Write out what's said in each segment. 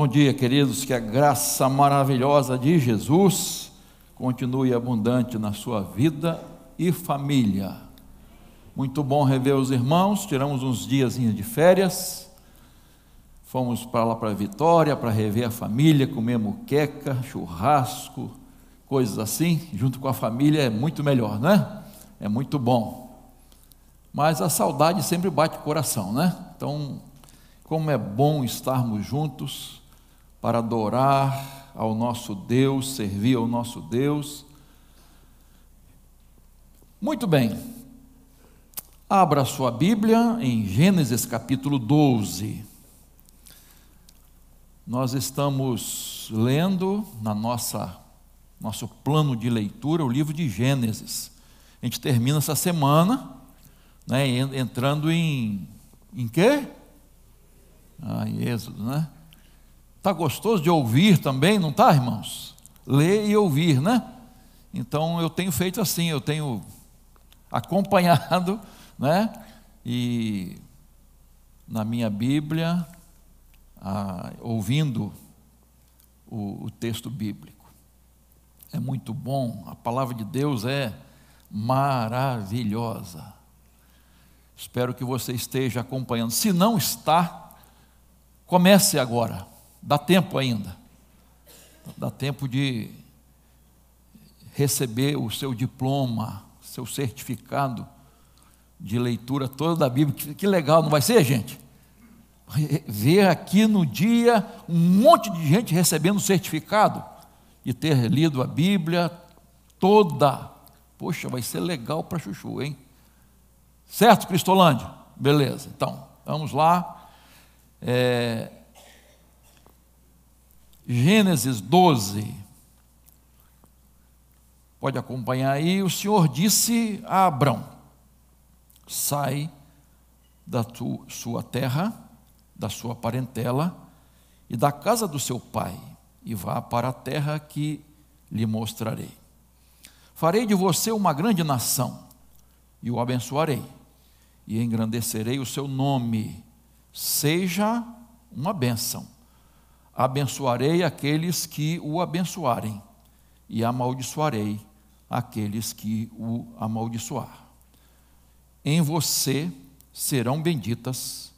Bom dia, queridos, que a graça maravilhosa de Jesus continue abundante na sua vida e família. Muito bom rever os irmãos, tiramos uns dias de férias, fomos para lá para Vitória para rever a família, comer muqueca, churrasco, coisas assim, junto com a família é muito melhor, né? É muito bom. Mas a saudade sempre bate o coração, né? Então, como é bom estarmos juntos, para adorar ao nosso Deus, servir ao nosso Deus. Muito bem, abra sua Bíblia em Gênesis capítulo 12. Nós estamos lendo na nossa nosso plano de leitura o livro de Gênesis. A gente termina essa semana, né, entrando em em quê? Ah, Êxodo, né? Está gostoso de ouvir também, não está, irmãos? Ler e ouvir, né? Então eu tenho feito assim, eu tenho acompanhado, né? E na minha Bíblia, ah, ouvindo o, o texto bíblico. É muito bom, a palavra de Deus é maravilhosa. Espero que você esteja acompanhando. Se não está, comece agora. Dá tempo ainda. Dá tempo de receber o seu diploma, seu certificado de leitura toda da Bíblia. Que, que legal, não vai ser, gente? Ver aqui no dia um monte de gente recebendo certificado de ter lido a Bíblia toda. Poxa, vai ser legal para Chuchu, hein? Certo, Cristolândia? Beleza, então, vamos lá. É, Gênesis 12. Pode acompanhar aí. O Senhor disse a Abrão: Sai da tua, sua terra, da sua parentela e da casa do seu pai, e vá para a terra que lhe mostrarei. Farei de você uma grande nação, e o abençoarei, e engrandecerei o seu nome. Seja uma bênção abençoarei aqueles que o abençoarem, e amaldiçoarei aqueles que o amaldiçoar. Em você serão benditas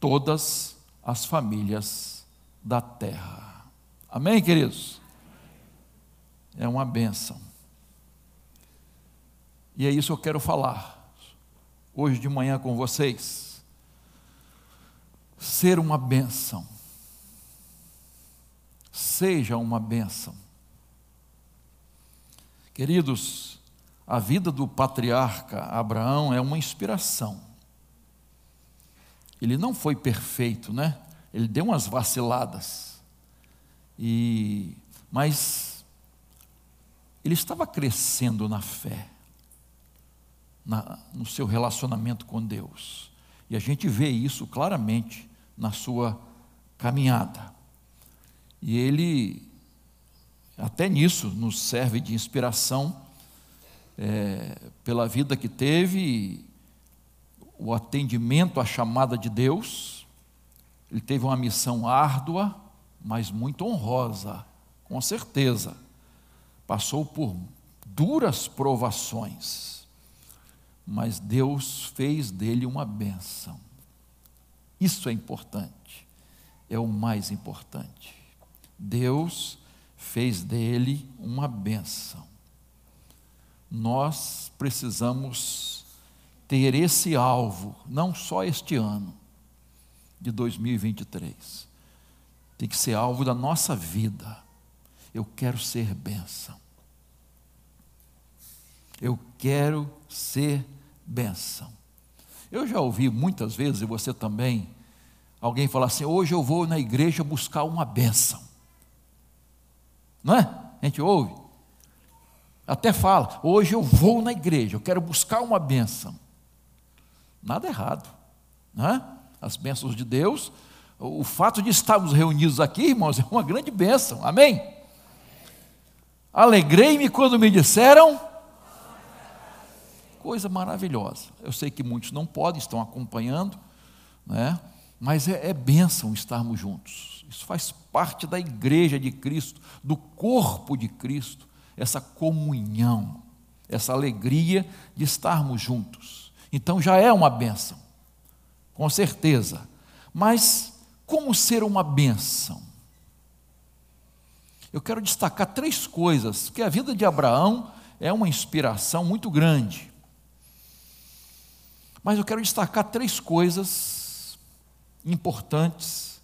todas as famílias da terra. Amém, queridos? É uma bênção. E é isso que eu quero falar hoje de manhã com vocês. Ser uma bênção seja uma bênção. Queridos, a vida do patriarca Abraão é uma inspiração. Ele não foi perfeito, né? Ele deu umas vaciladas. E mas ele estava crescendo na fé, na, no seu relacionamento com Deus. E a gente vê isso claramente na sua caminhada. E ele, até nisso, nos serve de inspiração é, pela vida que teve, o atendimento à chamada de Deus. Ele teve uma missão árdua, mas muito honrosa, com certeza. Passou por duras provações, mas Deus fez dele uma bênção. Isso é importante, é o mais importante. Deus fez dele uma benção. Nós precisamos ter esse alvo, não só este ano de 2023. Tem que ser alvo da nossa vida. Eu quero ser bênção. Eu quero ser bênção. Eu já ouvi muitas vezes, e você também, alguém falar assim: hoje eu vou na igreja buscar uma bênção. Não é? A gente ouve. Até fala, hoje eu vou na igreja, eu quero buscar uma bênção. Nada errado. Não é? As bênçãos de Deus, o fato de estarmos reunidos aqui, irmãos, é uma grande bênção. Amém? Alegrei-me quando me disseram. Coisa maravilhosa. Eu sei que muitos não podem, estão acompanhando, né? Mas é, é bênção estarmos juntos. Isso faz parte da igreja de Cristo, do corpo de Cristo, essa comunhão, essa alegria de estarmos juntos. Então já é uma bênção, com certeza. Mas como ser uma bênção? Eu quero destacar três coisas, que a vida de Abraão é uma inspiração muito grande. Mas eu quero destacar três coisas importantes,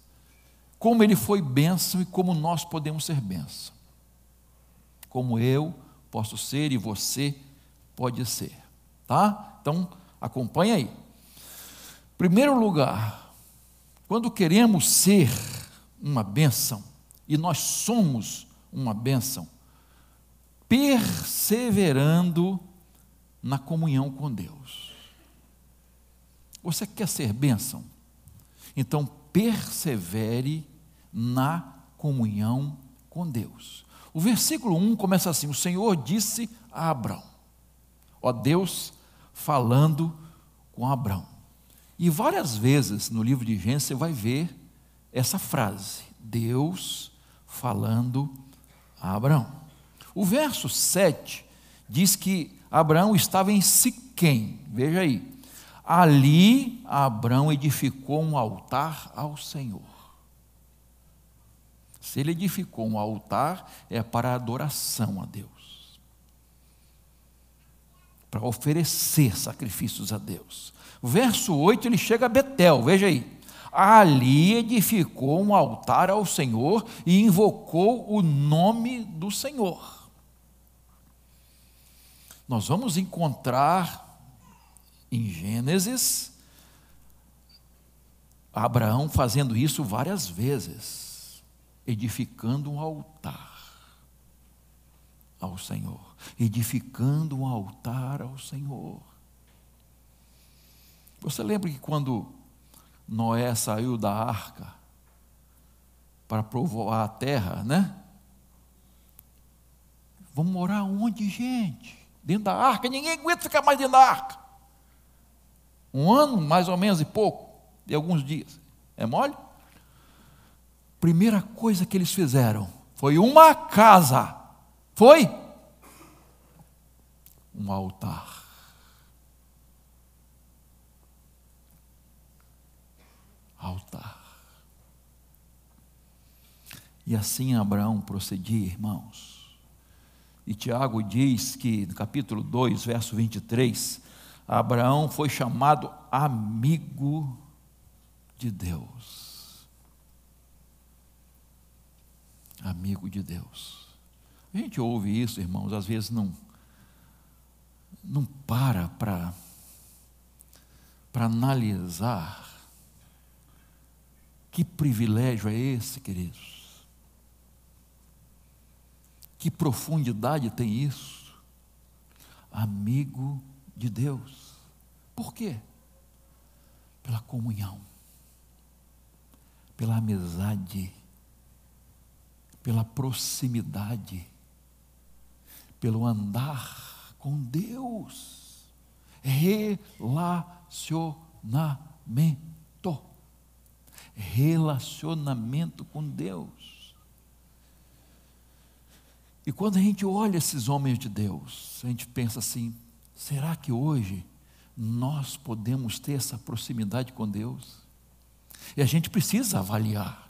como ele foi bênção e como nós podemos ser bênção. Como eu posso ser e você pode ser, tá? Então, acompanha aí. Primeiro lugar, quando queremos ser uma bênção, e nós somos uma bênção, perseverando na comunhão com Deus. Você quer ser bênção? Então persevere na comunhão com Deus. O versículo 1 começa assim: O Senhor disse a Abraão, ó Deus falando com Abraão. E várias vezes no livro de Gênesis você vai ver essa frase: Deus falando a Abraão. O verso 7 diz que Abraão estava em Siquém, veja aí, Ali Abraão edificou um altar ao Senhor. Se ele edificou um altar, é para adoração a Deus, para oferecer sacrifícios a Deus. Verso 8 ele chega a Betel, veja aí. Ali edificou um altar ao Senhor e invocou o nome do Senhor. Nós vamos encontrar em Gênesis, Abraão fazendo isso várias vezes, edificando um altar ao Senhor, edificando um altar ao Senhor. Você lembra que quando Noé saiu da arca para provoar a terra, né? Vamos morar onde, gente? Dentro da arca? Ninguém aguenta ficar mais dentro da arca. Um ano, mais ou menos, e pouco, de alguns dias. É mole? Primeira coisa que eles fizeram foi uma casa. Foi? Um altar. Altar. E assim Abraão procedia, irmãos. E Tiago diz que, no capítulo 2, verso 23, Abraão foi chamado amigo de Deus. Amigo de Deus. A gente ouve isso, irmãos, às vezes não não para para para analisar que privilégio é esse, queridos? Que profundidade tem isso? Amigo de Deus. Por quê? Pela comunhão, pela amizade, pela proximidade, pelo andar com Deus. Relacionamento. Relacionamento com Deus. E quando a gente olha esses homens de Deus, a gente pensa assim: Será que hoje nós podemos ter essa proximidade com Deus? E a gente precisa avaliar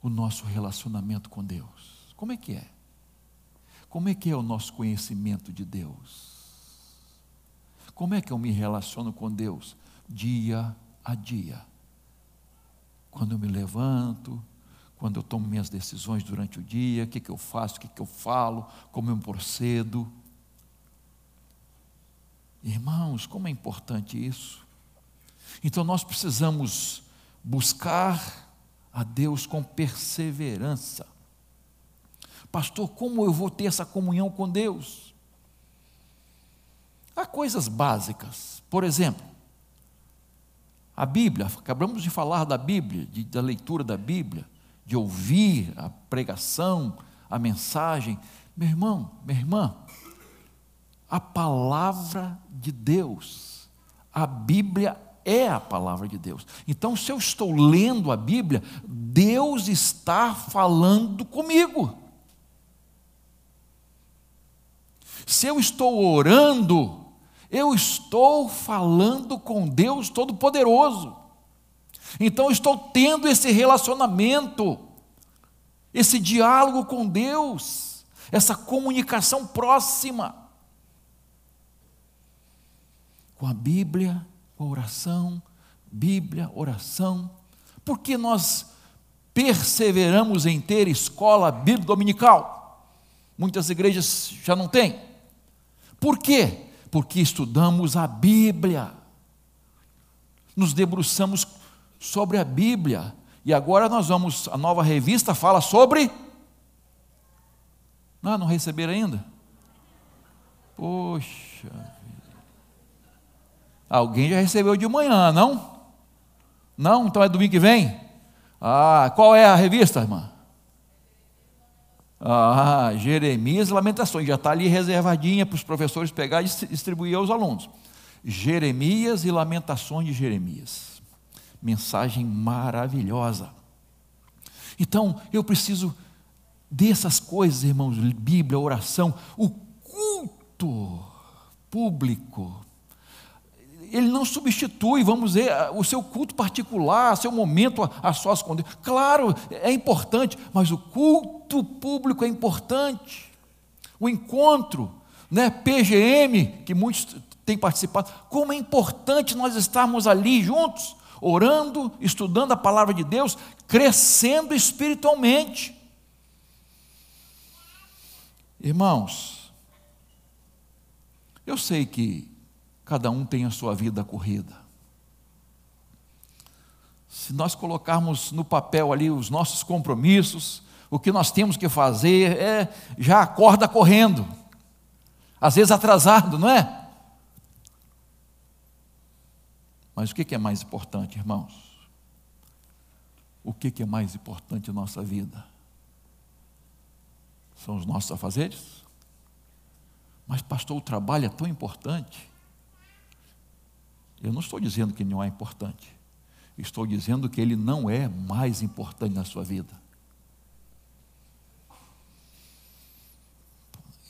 o nosso relacionamento com Deus. Como é que é? Como é que é o nosso conhecimento de Deus? Como é que eu me relaciono com Deus dia a dia? Quando eu me levanto, quando eu tomo minhas decisões durante o dia, o que, que eu faço, o que, que eu falo, como eu procedo. Irmãos, como é importante isso. Então nós precisamos buscar a Deus com perseverança. Pastor, como eu vou ter essa comunhão com Deus? Há coisas básicas. Por exemplo, a Bíblia, acabamos de falar da Bíblia, de, da leitura da Bíblia, de ouvir a pregação, a mensagem. Meu irmão, minha irmã, a palavra de Deus. A Bíblia é a palavra de Deus. Então, se eu estou lendo a Bíblia, Deus está falando comigo. Se eu estou orando, eu estou falando com Deus Todo-Poderoso. Então, eu estou tendo esse relacionamento, esse diálogo com Deus, essa comunicação próxima com a Bíblia com a oração, Bíblia, oração. Por que nós perseveramos em ter escola bíblica dominical? Muitas igrejas já não têm. Por quê? Porque estudamos a Bíblia. Nos debruçamos sobre a Bíblia. E agora nós vamos, a nova revista fala sobre. Não, não receberam ainda? Poxa Alguém já recebeu de manhã, não? Não? Então é domingo que vem? Ah, qual é a revista, irmã? Ah, Jeremias Lamentações. Já está ali reservadinha para os professores pegar e distribuir aos alunos. Jeremias e Lamentações de Jeremias. Mensagem maravilhosa. Então, eu preciso dessas coisas, irmãos, Bíblia, oração, o culto público ele não substitui, vamos dizer, o seu culto particular, seu momento a, a sós com Deus. Claro, é importante, mas o culto público é importante. O encontro, né, PGM, que muitos têm participado, como é importante nós estarmos ali juntos, orando, estudando a palavra de Deus, crescendo espiritualmente. Irmãos, eu sei que Cada um tem a sua vida corrida. Se nós colocarmos no papel ali os nossos compromissos, o que nós temos que fazer é já acorda correndo, às vezes atrasado, não é? Mas o que é mais importante, irmãos? O que é mais importante em nossa vida? São os nossos afazeres? Mas, pastor, o trabalho é tão importante. Eu não estou dizendo que não é importante. Estou dizendo que ele não é mais importante na sua vida.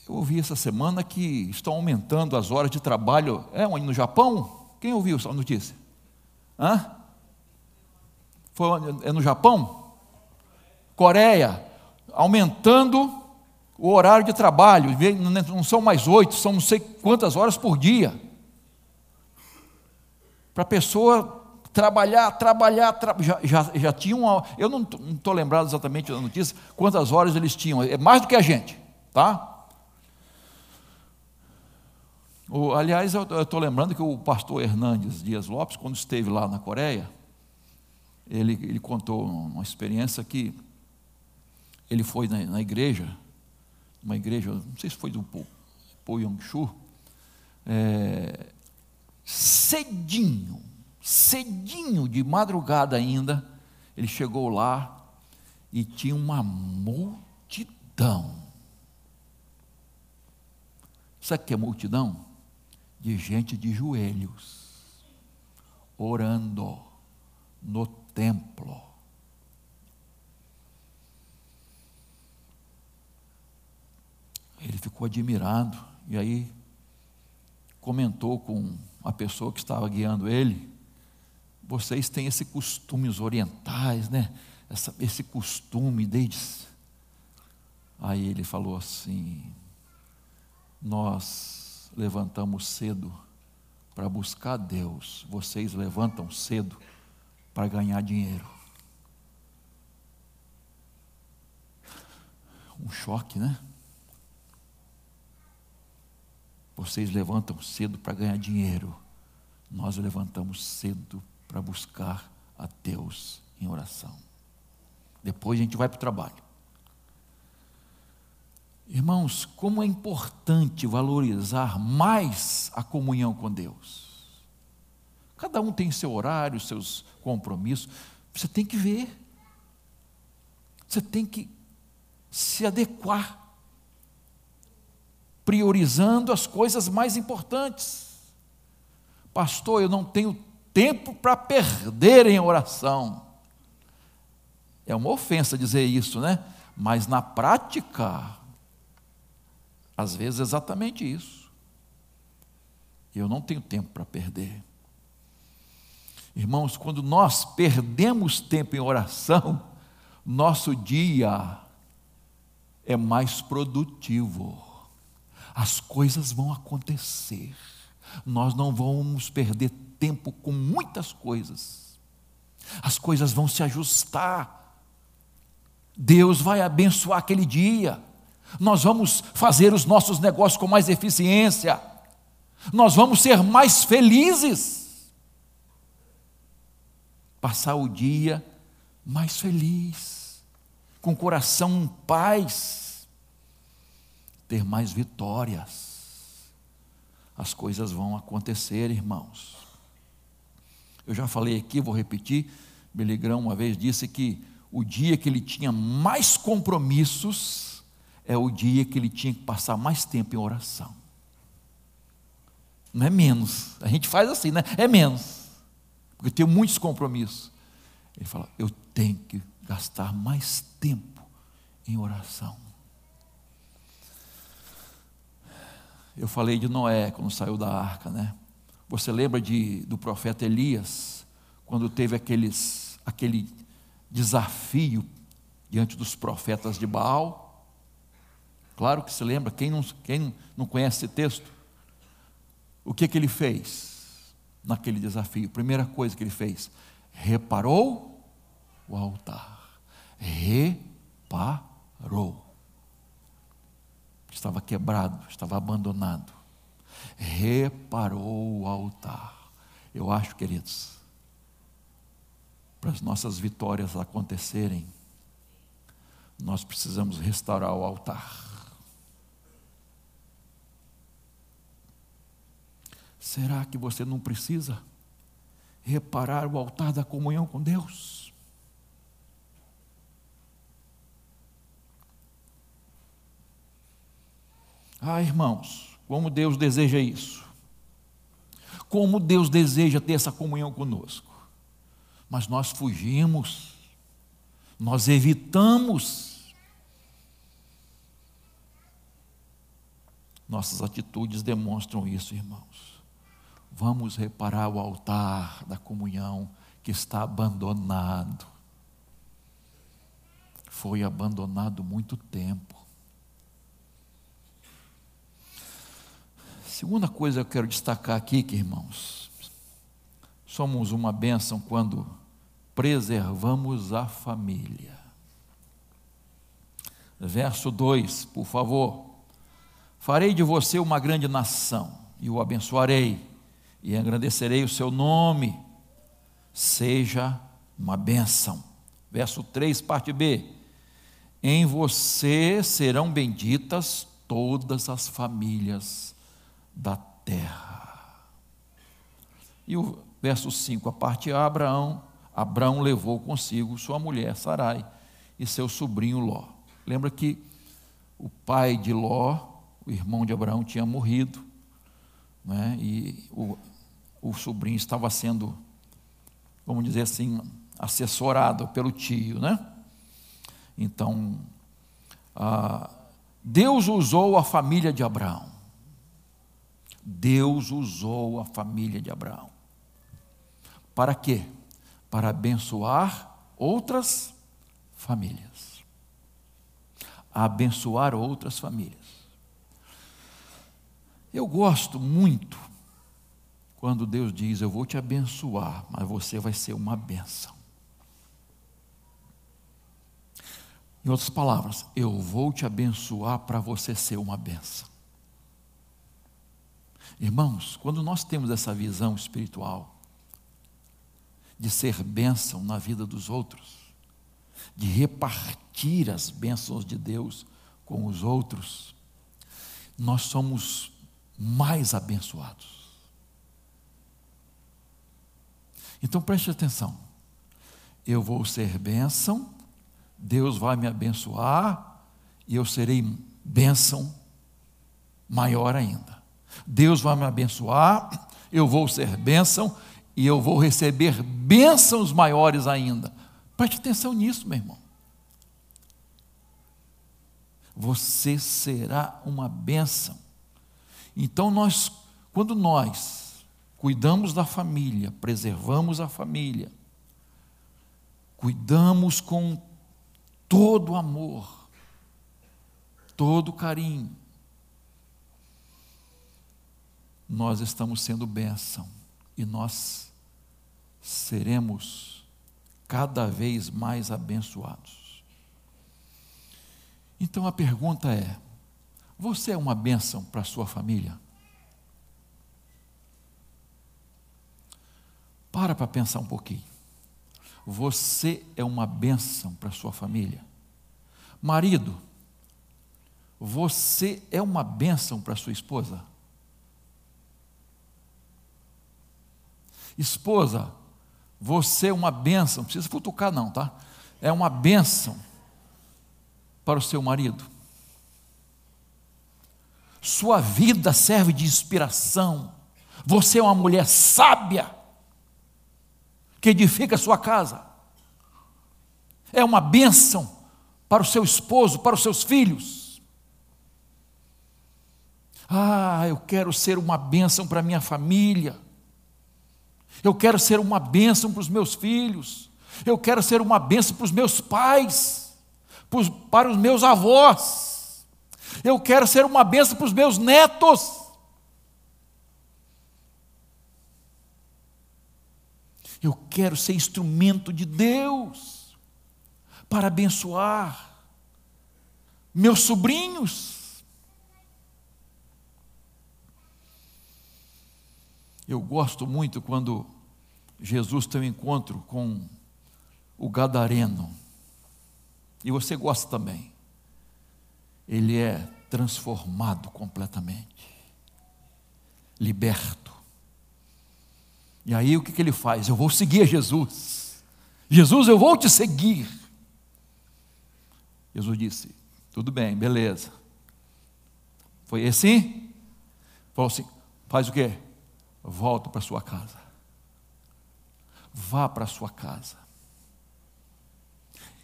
Eu ouvi essa semana que estão aumentando as horas de trabalho. É no Japão? Quem ouviu essa notícia? Hã? Foi, é no Japão? Coreia. Aumentando o horário de trabalho. Não são mais oito, são não sei quantas horas por dia para a pessoa trabalhar, trabalhar, tra... já, já, já tinham, uma... eu não estou lembrado exatamente da notícia, quantas horas eles tinham, é mais do que a gente, tá? O, aliás, eu estou lembrando que o pastor Hernandes Dias Lopes, quando esteve lá na Coreia, ele, ele contou uma experiência que ele foi na, na igreja, uma igreja, não sei se foi do Po Yong-chu, é, cedinho, cedinho, de madrugada ainda, ele chegou lá e tinha uma multidão. Sabe o que é multidão? De gente de joelhos, orando no templo. Ele ficou admirado, e aí comentou com a pessoa que estava guiando ele, vocês têm esse costumes orientais, né? Essa, esse costume desde. Aí ele falou assim: Nós levantamos cedo para buscar Deus, vocês levantam cedo para ganhar dinheiro. Um choque, né? Vocês levantam cedo para ganhar dinheiro. Nós levantamos cedo para buscar a Deus em oração. Depois a gente vai para o trabalho. Irmãos, como é importante valorizar mais a comunhão com Deus. Cada um tem seu horário, seus compromissos. Você tem que ver. Você tem que se adequar priorizando as coisas mais importantes. Pastor, eu não tenho tempo para perder em oração. É uma ofensa dizer isso, né? Mas na prática, às vezes é exatamente isso. Eu não tenho tempo para perder. Irmãos, quando nós perdemos tempo em oração, nosso dia é mais produtivo. As coisas vão acontecer. Nós não vamos perder tempo com muitas coisas. As coisas vão se ajustar. Deus vai abençoar aquele dia. Nós vamos fazer os nossos negócios com mais eficiência. Nós vamos ser mais felizes. Passar o dia mais feliz, com o coração em paz, ter mais vitórias. As coisas vão acontecer, irmãos. Eu já falei aqui, vou repetir. Beligrão uma vez disse que o dia que ele tinha mais compromissos é o dia que ele tinha que passar mais tempo em oração. Não é menos. A gente faz assim, né? É menos. Porque tem muitos compromissos. Ele fala: eu tenho que gastar mais tempo em oração. Eu falei de Noé quando saiu da arca, né? Você lembra de, do profeta Elias, quando teve aqueles, aquele desafio diante dos profetas de Baal? Claro que se lembra, quem não, quem não conhece esse texto? O que, que ele fez naquele desafio? Primeira coisa que ele fez, reparou o altar. Reparou. Estava quebrado, estava abandonado reparou o altar. Eu acho, queridos, para as nossas vitórias acontecerem, nós precisamos restaurar o altar. Será que você não precisa reparar o altar da comunhão com Deus? Ah, irmãos, como Deus deseja isso. Como Deus deseja ter essa comunhão conosco. Mas nós fugimos, nós evitamos. Nossas atitudes demonstram isso, irmãos. Vamos reparar o altar da comunhão que está abandonado. Foi abandonado muito tempo. Segunda coisa que eu quero destacar aqui, que irmãos, somos uma bênção quando preservamos a família. Verso 2, por favor. Farei de você uma grande nação, e o abençoarei, e engrandecerei o seu nome. Seja uma bênção. Verso 3, parte B. Em você serão benditas todas as famílias da terra. E o verso 5, a parte A, Abraão, Abraão levou consigo sua mulher Sarai e seu sobrinho Ló. Lembra que o pai de Ló, o irmão de Abraão, tinha morrido, né? e o, o sobrinho estava sendo, vamos dizer assim, assessorado pelo tio, né? Então, ah, Deus usou a família de Abraão. Deus usou a família de Abraão. Para quê? Para abençoar outras famílias. Abençoar outras famílias. Eu gosto muito quando Deus diz: Eu vou te abençoar, mas você vai ser uma benção. Em outras palavras, eu vou te abençoar para você ser uma benção. Irmãos, quando nós temos essa visão espiritual de ser bênção na vida dos outros, de repartir as bênçãos de Deus com os outros, nós somos mais abençoados. Então preste atenção. Eu vou ser bênção, Deus vai me abençoar e eu serei bênção maior ainda. Deus vai me abençoar, eu vou ser bênção e eu vou receber bênçãos maiores ainda. Preste atenção nisso, meu irmão. Você será uma bênção. Então, nós, quando nós cuidamos da família, preservamos a família, cuidamos com todo amor, todo carinho, nós estamos sendo bênção e nós seremos cada vez mais abençoados. Então a pergunta é: você é uma bênção para a sua família? Para para pensar um pouquinho. Você é uma bênção para a sua família? Marido, você é uma bênção para a sua esposa? Esposa, você é uma bênção, não precisa futucar, não, tá? É uma bênção para o seu marido. Sua vida serve de inspiração. Você é uma mulher sábia que edifica a sua casa. É uma bênção para o seu esposo, para os seus filhos. Ah, eu quero ser uma bênção para a minha família. Eu quero ser uma bênção para os meus filhos. Eu quero ser uma bênção para os meus pais, para os meus avós. Eu quero ser uma bênção para os meus netos. Eu quero ser instrumento de Deus para abençoar meus sobrinhos. Eu gosto muito quando Jesus tem um encontro com o Gadareno. E você gosta também. Ele é transformado completamente, liberto. E aí o que, que ele faz? Eu vou seguir Jesus. Jesus, eu vou te seguir. Jesus disse: Tudo bem, beleza. Foi assim? Falou assim: Faz o quê? Volta para sua casa. Vá para sua casa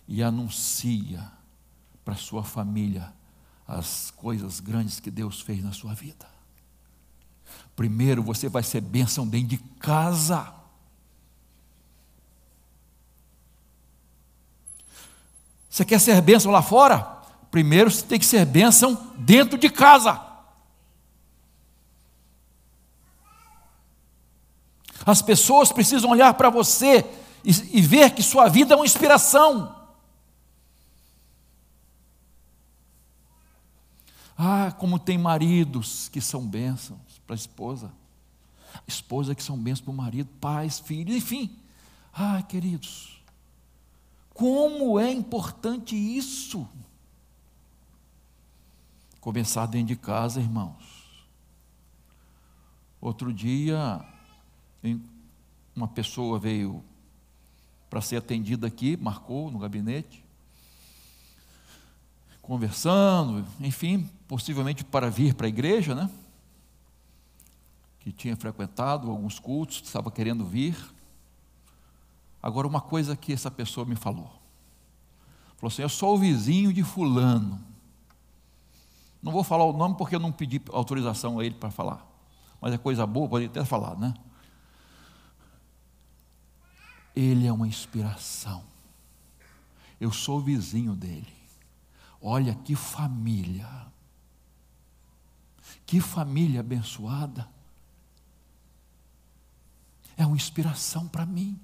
e anuncia para sua família as coisas grandes que Deus fez na sua vida. Primeiro você vai ser bênção dentro de casa. Você quer ser bênção lá fora? Primeiro você tem que ser bênção dentro de casa. As pessoas precisam olhar para você e, e ver que sua vida é uma inspiração. Ah, como tem maridos que são bênçãos para a esposa, esposa que são bênçãos para o marido, pais, filhos, enfim. Ah, queridos, como é importante isso. Começar dentro de casa, irmãos. Outro dia, uma pessoa veio para ser atendida aqui, marcou no gabinete, conversando, enfim, possivelmente para vir para a igreja, né? Que tinha frequentado alguns cultos, estava querendo vir. Agora, uma coisa que essa pessoa me falou: falou assim, eu sou o vizinho de Fulano. Não vou falar o nome porque eu não pedi autorização a ele para falar, mas é coisa boa, pode até falar, né? Ele é uma inspiração. Eu sou vizinho dele. Olha que família. Que família abençoada. É uma inspiração para mim.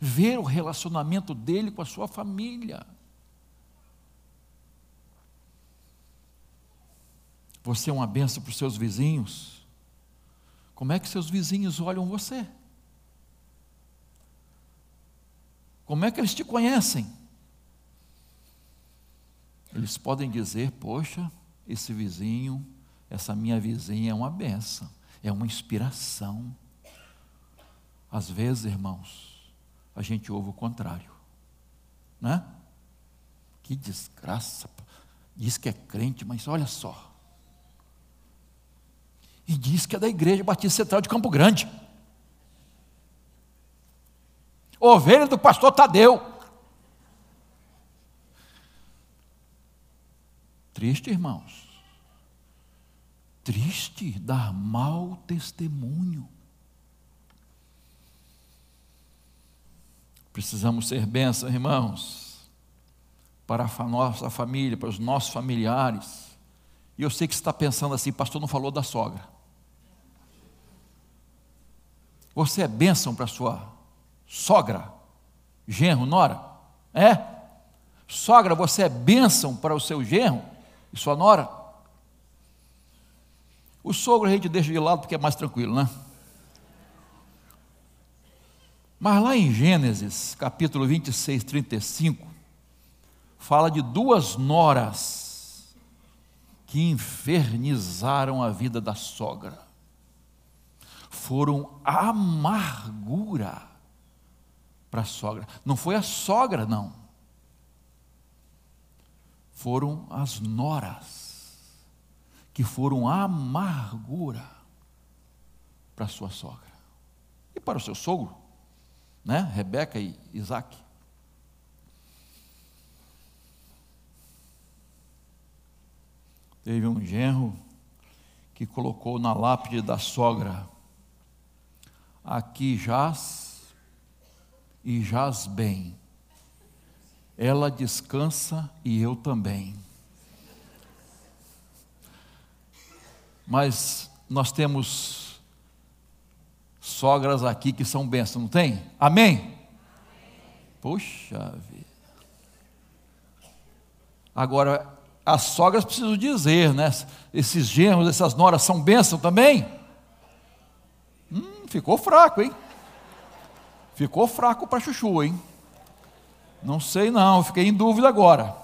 Ver o relacionamento dele com a sua família. Você é uma benção para os seus vizinhos. Como é que seus vizinhos olham você? Como é que eles te conhecem? Eles podem dizer: Poxa, esse vizinho, essa minha vizinha é uma benção, é uma inspiração. Às vezes, irmãos, a gente ouve o contrário, né? Que desgraça, diz que é crente, mas olha só. E diz que é da igreja Batista Central de Campo Grande. Ovelha do pastor Tadeu. Triste, irmãos. Triste dar mau testemunho. Precisamos ser bênção, irmãos, para a nossa família, para os nossos familiares. E eu sei que você está pensando assim, pastor não falou da sogra. Você é bênção para sua sogra, genro, nora? É? Sogra, você é bênção para o seu genro e sua nora? O sogro a gente deixa de lado porque é mais tranquilo, né? Mas lá em Gênesis, capítulo 26, 35, fala de duas noras que infernizaram a vida da sogra. Foram amargura para a sogra. Não foi a sogra, não. Foram as noras que foram amargura para a sua sogra. E para o seu sogro? né? Rebeca e Isaac. Teve um genro que colocou na lápide da sogra: Aqui jaz e jaz bem. Ela descansa e eu também. Mas nós temos sogras aqui que são bênçãos, não tem? Amém? Puxa vida. Agora, as sogras precisam dizer, né? Esses genros, essas noras são bênçãos também? Hum, ficou fraco, hein? Ficou fraco para chuchu, hein? Não sei não, fiquei em dúvida agora.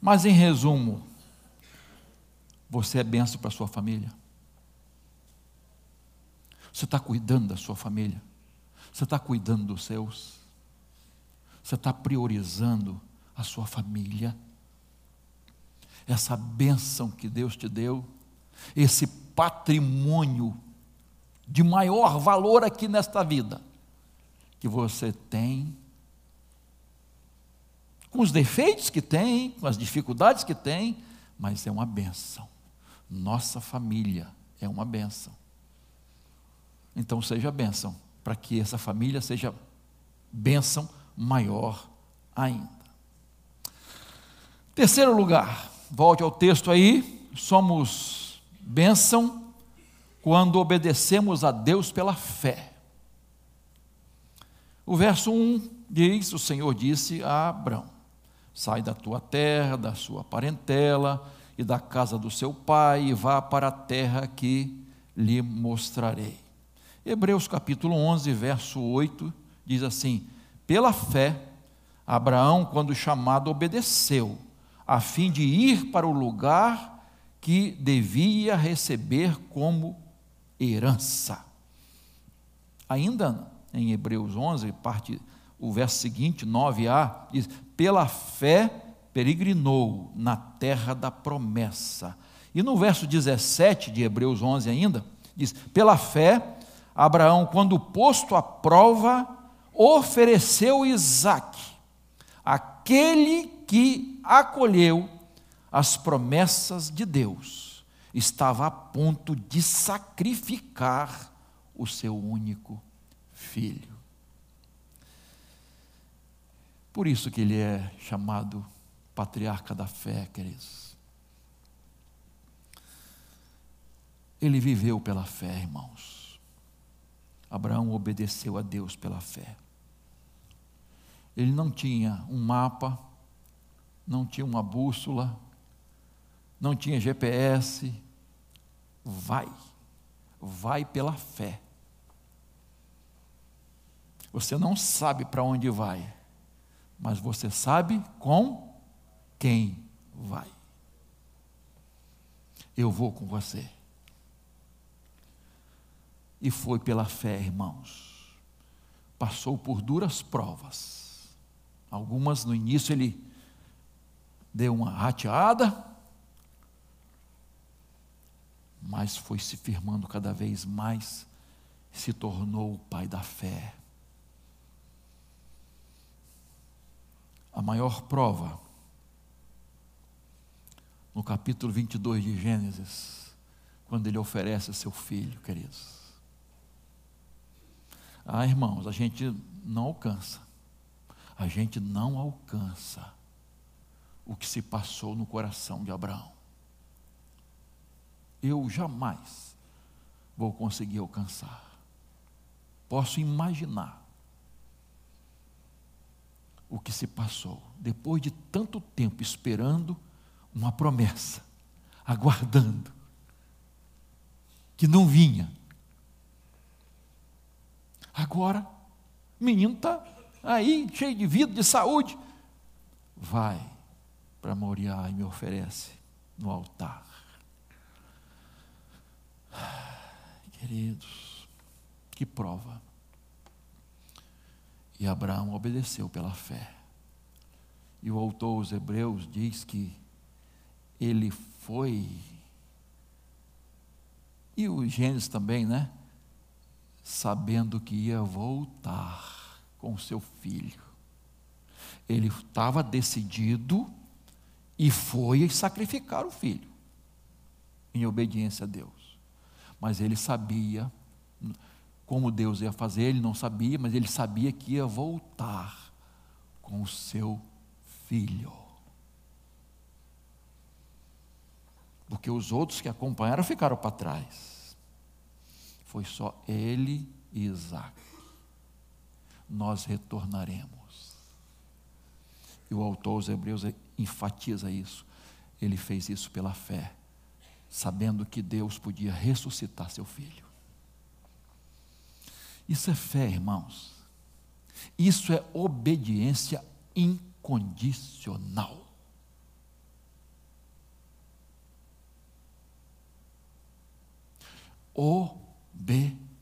Mas em resumo, você é benção para sua família. Você está cuidando da sua família? Você está cuidando dos seus? Você está priorizando a sua família? Essa bênção que Deus te deu, esse patrimônio de maior valor aqui nesta vida, que você tem, com os defeitos que tem, com as dificuldades que tem, mas é uma benção. Nossa família é uma benção. Então seja bênção, para que essa família seja bênção maior ainda. Terceiro lugar, volte ao texto aí, somos bênção quando obedecemos a Deus pela fé. O verso 1 diz: O Senhor disse a Abraão: Sai da tua terra, da sua parentela e da casa do seu pai, e vá para a terra que lhe mostrarei. Hebreus capítulo 11, verso 8, diz assim: Pela fé, Abraão, quando chamado, obedeceu, a fim de ir para o lugar que devia receber como herança. Ainda em Hebreus 11, parte o verso seguinte, 9a, diz: Pela fé peregrinou na terra da promessa. E no verso 17 de Hebreus 11 ainda, diz: Pela fé Abraão, quando posto à prova, ofereceu Isaac, aquele que acolheu as promessas de Deus, estava a ponto de sacrificar o seu único filho. Por isso que ele é chamado patriarca da fé, queridos. Ele viveu pela fé, irmãos. Abraão obedeceu a Deus pela fé. Ele não tinha um mapa, não tinha uma bússola, não tinha GPS. Vai, vai pela fé. Você não sabe para onde vai, mas você sabe com quem vai. Eu vou com você. E foi pela fé, irmãos. Passou por duras provas. Algumas no início ele deu uma rateada, mas foi se firmando cada vez mais, se tornou o pai da fé. A maior prova, no capítulo 22 de Gênesis, quando ele oferece seu filho, queridos. Ah, irmãos, a gente não alcança, a gente não alcança o que se passou no coração de Abraão. Eu jamais vou conseguir alcançar. Posso imaginar o que se passou depois de tanto tempo esperando uma promessa, aguardando, que não vinha. Agora, o menino está aí, cheio de vida, de saúde. Vai para Moriá e me oferece no altar. Queridos, que prova. E Abraão obedeceu pela fé. E o autor aos Hebreus diz que ele foi, e o Gênesis também, né? Sabendo que ia voltar com seu filho. Ele estava decidido e foi sacrificar o filho, em obediência a Deus. Mas ele sabia como Deus ia fazer, ele não sabia, mas ele sabia que ia voltar com o seu filho. Porque os outros que acompanharam ficaram para trás. Foi só ele e Isaac. Nós retornaremos. E o autor aos Hebreus enfatiza isso. Ele fez isso pela fé, sabendo que Deus podia ressuscitar seu filho. Isso é fé, irmãos. Isso é obediência incondicional. Obediência.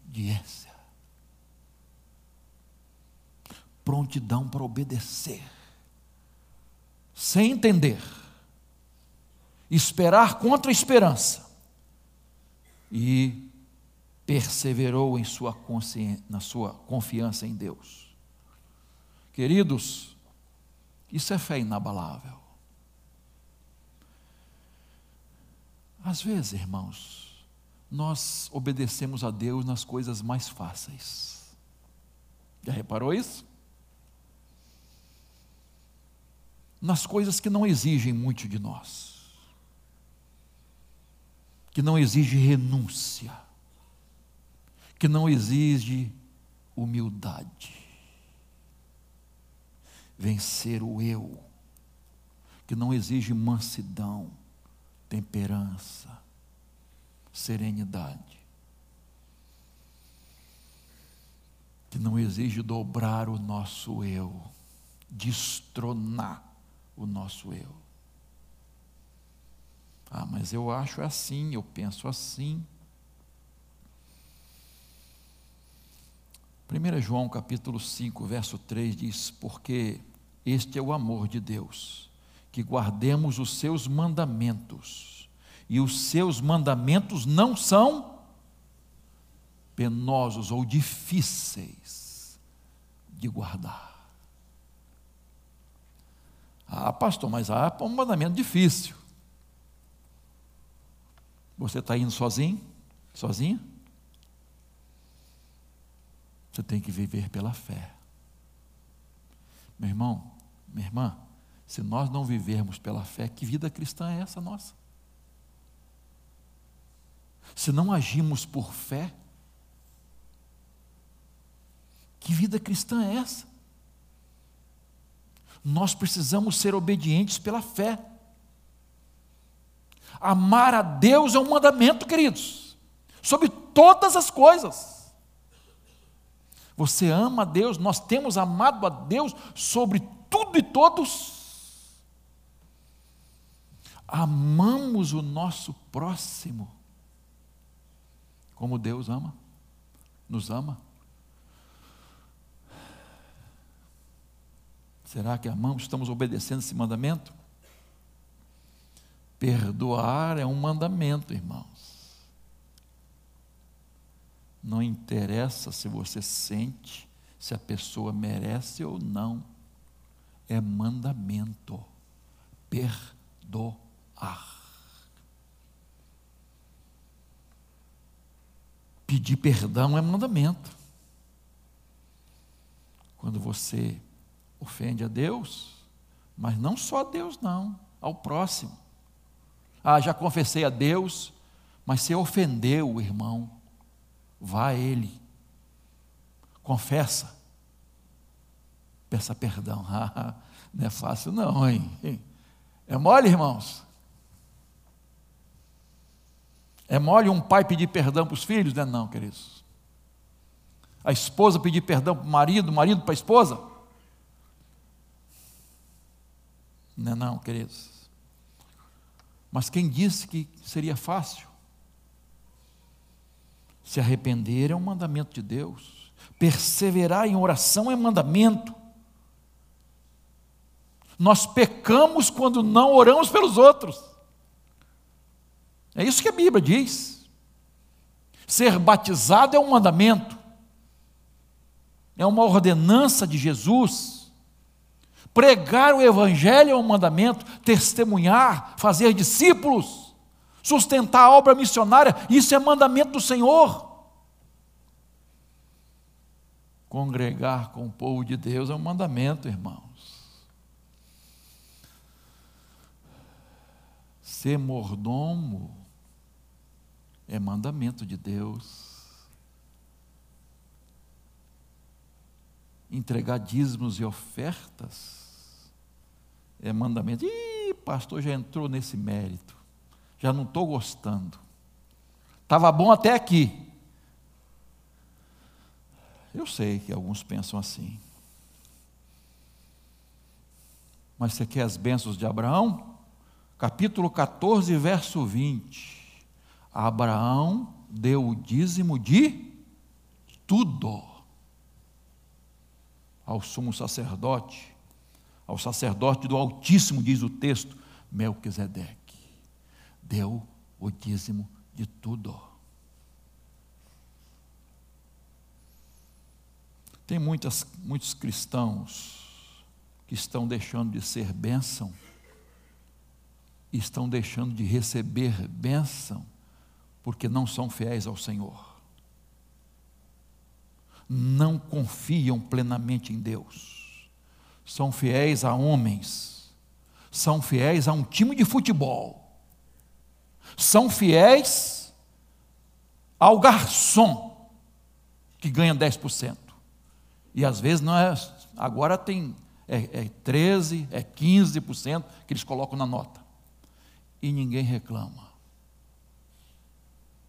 Prontidão para obedecer. Sem entender. Esperar contra a esperança. E perseverou em sua na sua confiança em Deus. Queridos, isso é fé inabalável. Às vezes, irmãos, nós obedecemos a Deus nas coisas mais fáceis. Já reparou isso? Nas coisas que não exigem muito de nós, que não exigem renúncia que não exige humildade. Vencer o eu, que não exige mansidão, temperança, serenidade. Que não exige dobrar o nosso eu, destronar o nosso eu. Ah, mas eu acho assim, eu penso assim. 1 João capítulo 5, verso 3 diz: Porque este é o amor de Deus, que guardemos os seus mandamentos, e os seus mandamentos não são penosos ou difíceis de guardar. Ah, pastor, mas há um mandamento difícil. Você está indo sozinho? Sozinha? Você tem que viver pela fé. Meu irmão, minha irmã, se nós não vivermos pela fé, que vida cristã é essa nossa? Se não agimos por fé, que vida cristã é essa? Nós precisamos ser obedientes pela fé. Amar a Deus é um mandamento, queridos, sobre todas as coisas. Você ama a Deus, nós temos amado a Deus sobre tudo e todos. Amamos o nosso próximo como Deus ama, nos ama. Será que amamos, estamos obedecendo esse mandamento? Perdoar é um mandamento, irmãos. Não interessa se você sente se a pessoa merece ou não. é mandamento. Perdoar. Pedir perdão é mandamento. Quando você ofende a Deus, mas não só a Deus, não, ao próximo. Ah, já confessei a Deus, mas você ofendeu o irmão, vá a ele, confessa, peça perdão. Ah, não é fácil, não, hein? É mole, irmãos? É mole um pai pedir perdão para os filhos? Não é não, queridos. A esposa pedir perdão para o marido, o marido para a esposa? Não é não, queridos. Mas quem disse que seria fácil? Se arrepender é um mandamento de Deus. Perseverar em oração é mandamento. Nós pecamos quando não oramos pelos outros. É isso que a Bíblia diz. Ser batizado é um mandamento, é uma ordenança de Jesus. Pregar o Evangelho é um mandamento, testemunhar, fazer discípulos, sustentar a obra missionária, isso é mandamento do Senhor. Congregar com o povo de Deus é um mandamento, irmãos. Ser mordomo é mandamento de Deus. Entregar dízimos e ofertas é mandamento. Ih, pastor já entrou nesse mérito. Já não estou gostando. Estava bom até aqui. Eu sei que alguns pensam assim. Mas você quer as bênçãos de Abraão? Capítulo 14, verso 20. Abraão deu o dízimo de tudo ao sumo sacerdote, ao sacerdote do Altíssimo, diz o texto, Melquisedeque. Deu o dízimo de tudo. Tem muitas, muitos cristãos que estão deixando de ser bênção, estão deixando de receber bênção, porque não são fiéis ao Senhor. Não confiam plenamente em Deus. São fiéis a homens. São fiéis a um time de futebol. São fiéis ao garçom que ganha 10%. E às vezes não é, agora tem é, é 13, é 15% que eles colocam na nota. E ninguém reclama.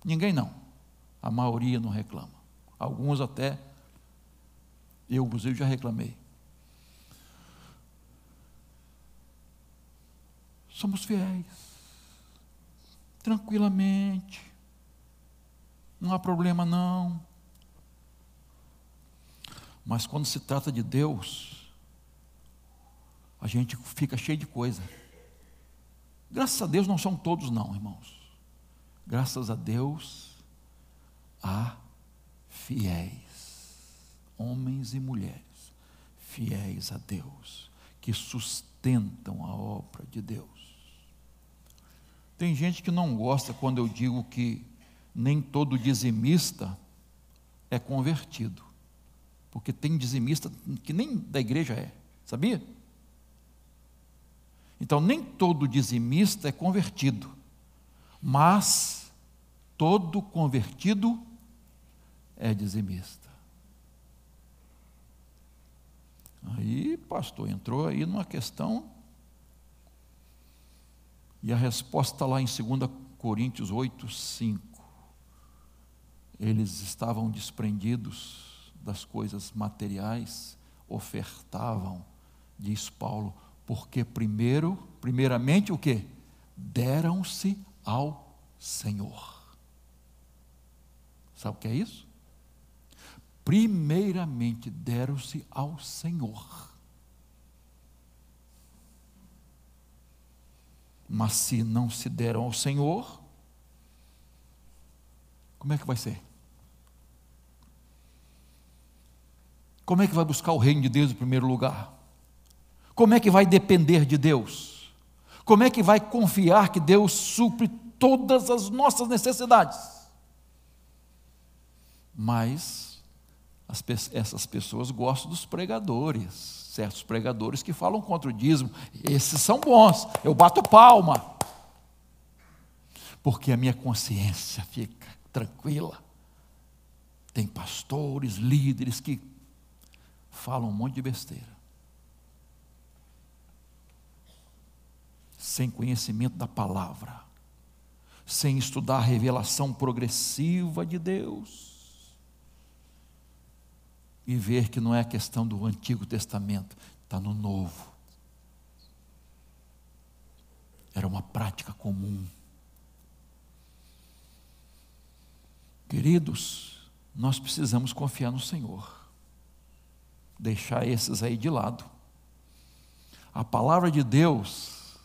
Ninguém não. A maioria não reclama. Alguns até, eu inclusive já reclamei. Somos fiéis. Tranquilamente. Não há problema não. Mas quando se trata de Deus, a gente fica cheio de coisa. Graças a Deus não são todos não, irmãos graças a Deus, há fiéis, homens e mulheres, fiéis a Deus, que sustentam a obra de Deus. Tem gente que não gosta quando eu digo que nem todo dizimista é convertido, porque tem dizimista que nem da igreja é, sabia? Então, nem todo dizimista é convertido mas todo convertido é dizimista. Aí, pastor, entrou aí numa questão, e a resposta lá em 2 Coríntios 8, 5. Eles estavam desprendidos das coisas materiais, ofertavam, diz Paulo, porque primeiro, primeiramente o que? Deram-se ao Senhor. Sabe o que é isso? Primeiramente deram-se ao Senhor. Mas se não se deram ao Senhor, como é que vai ser? Como é que vai buscar o reino de Deus em primeiro lugar? Como é que vai depender de Deus? Como é que vai confiar que Deus supre todas as nossas necessidades? Mas as, essas pessoas gostam dos pregadores, certos pregadores que falam contra o dízimo. Esses são bons, eu bato palma, porque a minha consciência fica tranquila. Tem pastores, líderes que falam um monte de besteira. Sem conhecimento da palavra, sem estudar a revelação progressiva de Deus e ver que não é questão do Antigo Testamento, está no Novo. Era uma prática comum. Queridos, nós precisamos confiar no Senhor, deixar esses aí de lado. A palavra de Deus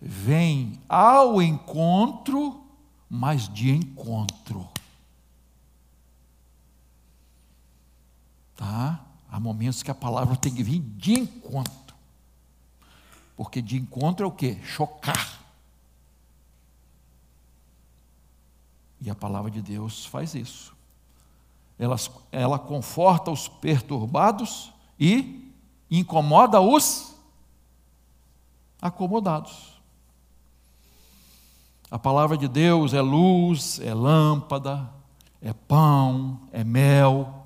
vem ao encontro, mas de encontro. Tá? Há momentos que a palavra tem que vir de encontro. Porque de encontro é o que? Chocar. E a palavra de Deus faz isso. Ela, ela conforta os perturbados e incomoda os acomodados. A palavra de Deus é luz, é lâmpada, é pão, é mel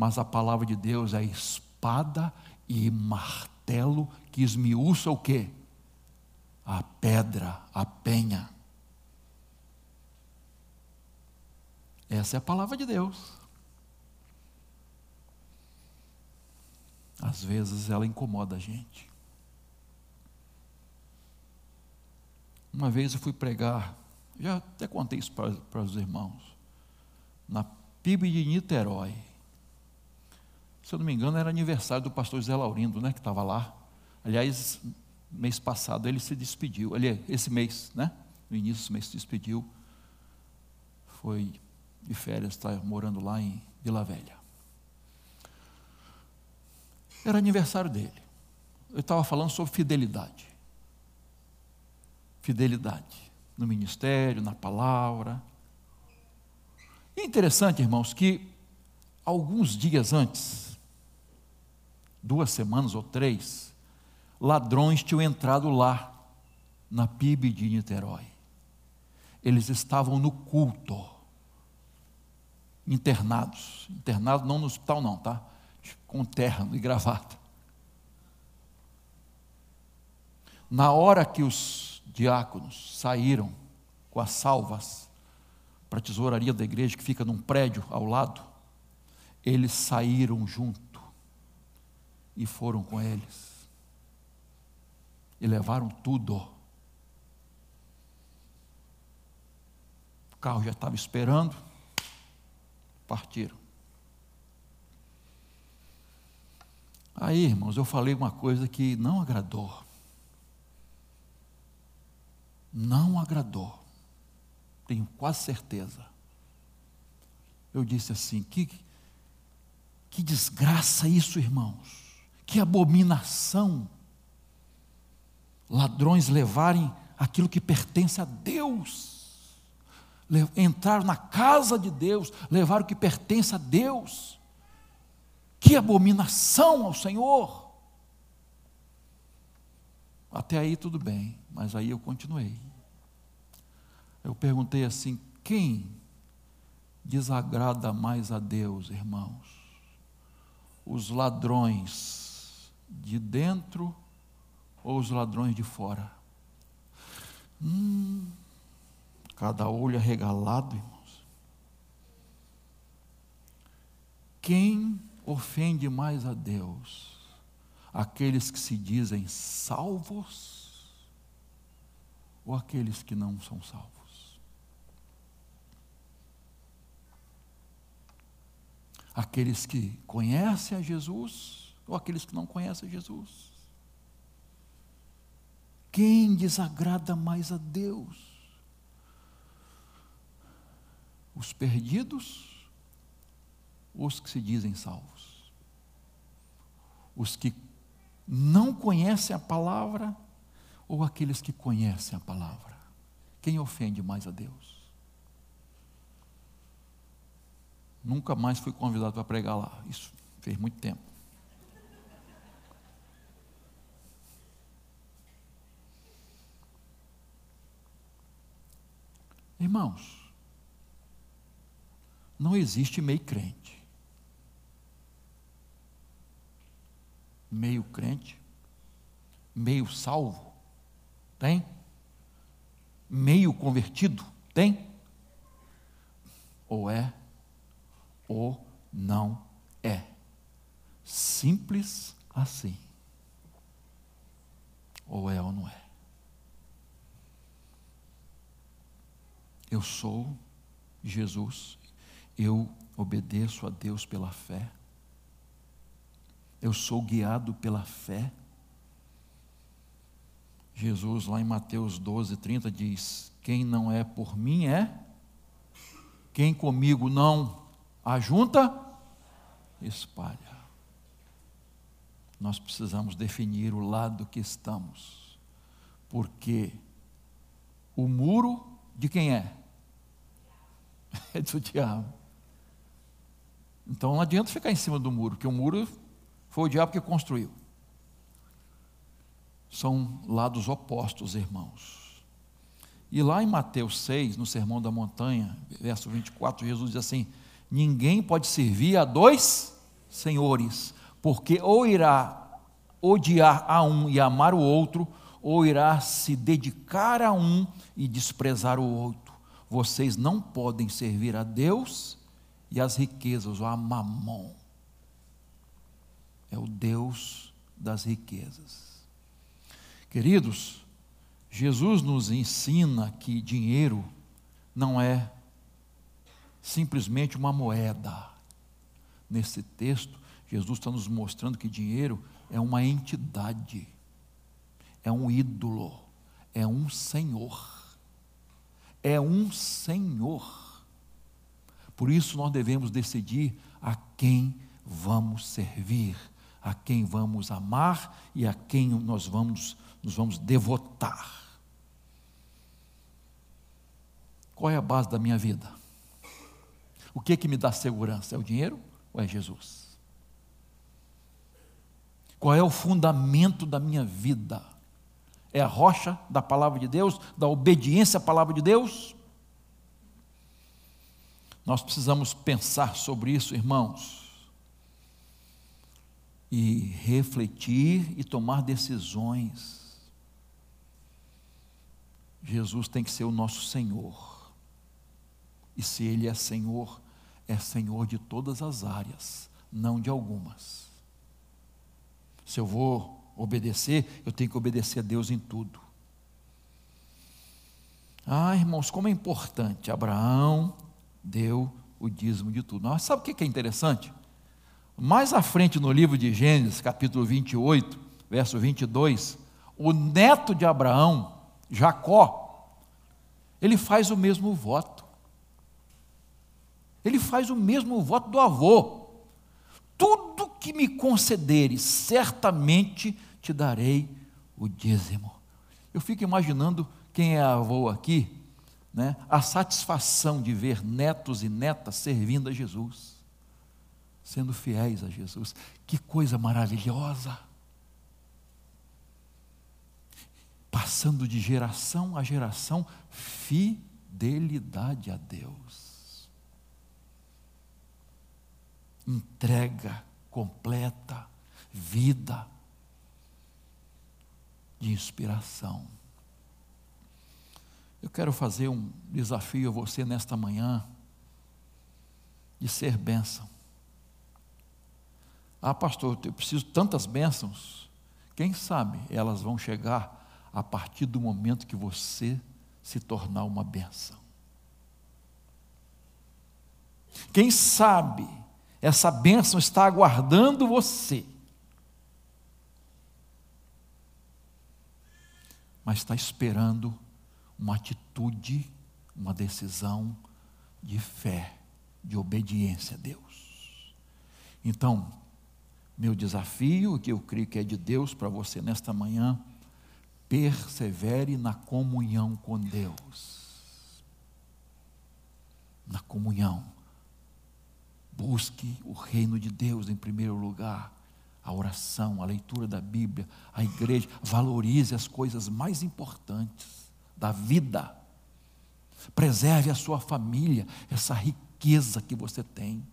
mas a palavra de Deus é espada e martelo que esmiuça o quê? A pedra, a penha. Essa é a palavra de Deus. Às vezes ela incomoda a gente. Uma vez eu fui pregar, já até contei isso para, para os irmãos, na PIB de Niterói se eu não me engano, era aniversário do pastor Zé Laurindo, né, que estava lá. Aliás, mês passado ele se despediu. Aliás, esse mês, né? No início do mês se despediu. Foi de férias, está morando lá em Vila Velha. Era aniversário dele. Eu estava falando sobre fidelidade. Fidelidade no ministério, na palavra. E interessante, irmãos, que alguns dias antes, duas semanas ou três, ladrões tinham entrado lá, na PIB de Niterói. Eles estavam no culto, internados. Internados não no hospital, não, tá? Com terno e gravata. Na hora que os diáconos saíram com as salvas para a tesouraria da igreja, que fica num prédio ao lado, eles saíram junto e foram com eles. E levaram tudo. O carro já estava esperando, partiram. Aí, irmãos, eu falei uma coisa que não agradou. Não agradou. Tenho quase certeza. Eu disse assim: que, que desgraça isso, irmãos. Que abominação! Ladrões levarem aquilo que pertence a Deus, entrar na casa de Deus, levar o que pertence a Deus. Que abominação ao Senhor! Até aí tudo bem, mas aí eu continuei. Eu perguntei assim: quem desagrada mais a Deus, irmãos? Os ladrões de dentro ou os ladrões de fora? Hum, cada olho arregalado, irmãos. Quem ofende mais a Deus? Aqueles que se dizem salvos ou aqueles que não são salvos? Aqueles que conhecem a Jesus ou aqueles que não conhecem Jesus? Quem desagrada mais a Deus? Os perdidos ou os que se dizem salvos? Os que não conhecem a palavra ou aqueles que conhecem a palavra? Quem ofende mais a Deus? Nunca mais fui convidado para pregar lá. Isso fez muito tempo. Irmãos, não existe meio crente. Meio crente, meio salvo, tem? Meio convertido, tem? Ou é, ou não é. Simples assim. Ou é ou não é. Eu sou Jesus, eu obedeço a Deus pela fé, eu sou guiado pela fé. Jesus, lá em Mateus 12, 30, diz: Quem não é por mim é, quem comigo não ajunta, espalha. Nós precisamos definir o lado que estamos, porque o muro de quem é? é do diabo. Então não adianta ficar em cima do muro, porque o muro foi o diabo que construiu. São lados opostos, irmãos. E lá em Mateus 6, no Sermão da Montanha, verso 24, Jesus diz assim: Ninguém pode servir a dois senhores, porque ou irá odiar a um e amar o outro, ou irá se dedicar a um e desprezar o outro. Vocês não podem servir a Deus e as riquezas, ou a. É o Deus das riquezas. Queridos, Jesus nos ensina que dinheiro não é simplesmente uma moeda. Nesse texto, Jesus está nos mostrando que dinheiro é uma entidade, é um ídolo, é um senhor é um Senhor. Por isso nós devemos decidir a quem vamos servir, a quem vamos amar e a quem nós vamos nos vamos devotar. Qual é a base da minha vida? O que é que me dá segurança? É o dinheiro ou é Jesus? Qual é o fundamento da minha vida? É a rocha da palavra de Deus, da obediência à palavra de Deus? Nós precisamos pensar sobre isso, irmãos, e refletir e tomar decisões. Jesus tem que ser o nosso Senhor, e se Ele é Senhor, é Senhor de todas as áreas, não de algumas. Se eu vou obedecer, eu tenho que obedecer a Deus em tudo. Ah, irmãos, como é importante. Abraão deu o dízimo de tudo. Mas sabe o que é interessante? Mais à frente no livro de Gênesis, capítulo 28, verso 22, o neto de Abraão, Jacó, ele faz o mesmo voto. Ele faz o mesmo voto do avô. Tudo que me concederes, certamente te darei o dízimo. Eu fico imaginando quem é avô aqui, né, a satisfação de ver netos e netas servindo a Jesus, sendo fiéis a Jesus. Que coisa maravilhosa! Passando de geração a geração, fidelidade a Deus. Entrega completa, vida de inspiração. Eu quero fazer um desafio a você nesta manhã de ser bênção. Ah, pastor, eu preciso tantas bênçãos. Quem sabe elas vão chegar a partir do momento que você se tornar uma bênção. Quem sabe essa bênção está aguardando você mas está esperando uma atitude, uma decisão de fé, de obediência a Deus. Então, Meu desafio, que eu creio que é de Deus para você nesta manhã, persevere na comunhão com Deus. Na comunhão. Busque o reino de Deus em primeiro lugar. A oração, a leitura da Bíblia, a igreja. Valorize as coisas mais importantes da vida. Preserve a sua família, essa riqueza que você tem.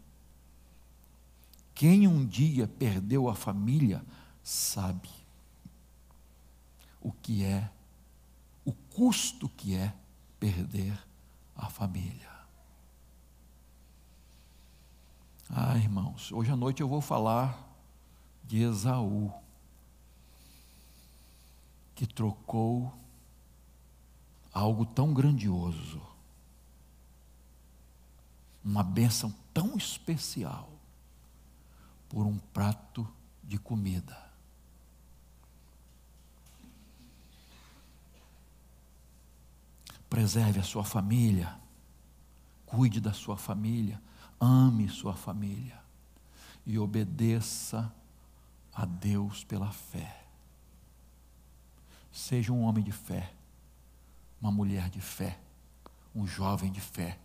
Quem um dia perdeu a família, sabe o que é, o custo que é perder a família. Ah, irmãos, hoje à noite eu vou falar de Esaú, que trocou algo tão grandioso, uma bênção tão especial, por um prato de comida. Preserve a sua família, cuide da sua família, ame sua família e obedeça a Deus pela fé. Seja um homem de fé, uma mulher de fé, um jovem de fé,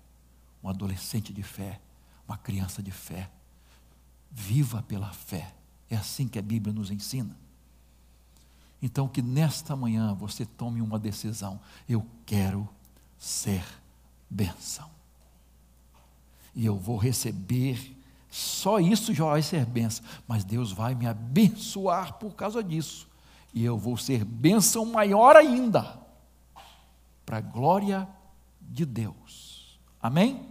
um adolescente de fé, uma criança de fé. Viva pela fé. É assim que a Bíblia nos ensina. Então, que nesta manhã você tome uma decisão. Eu quero ser bênção. E eu vou receber, só isso já vai ser bênção. Mas Deus vai me abençoar por causa disso. E eu vou ser bênção maior ainda. Para a glória de Deus. Amém?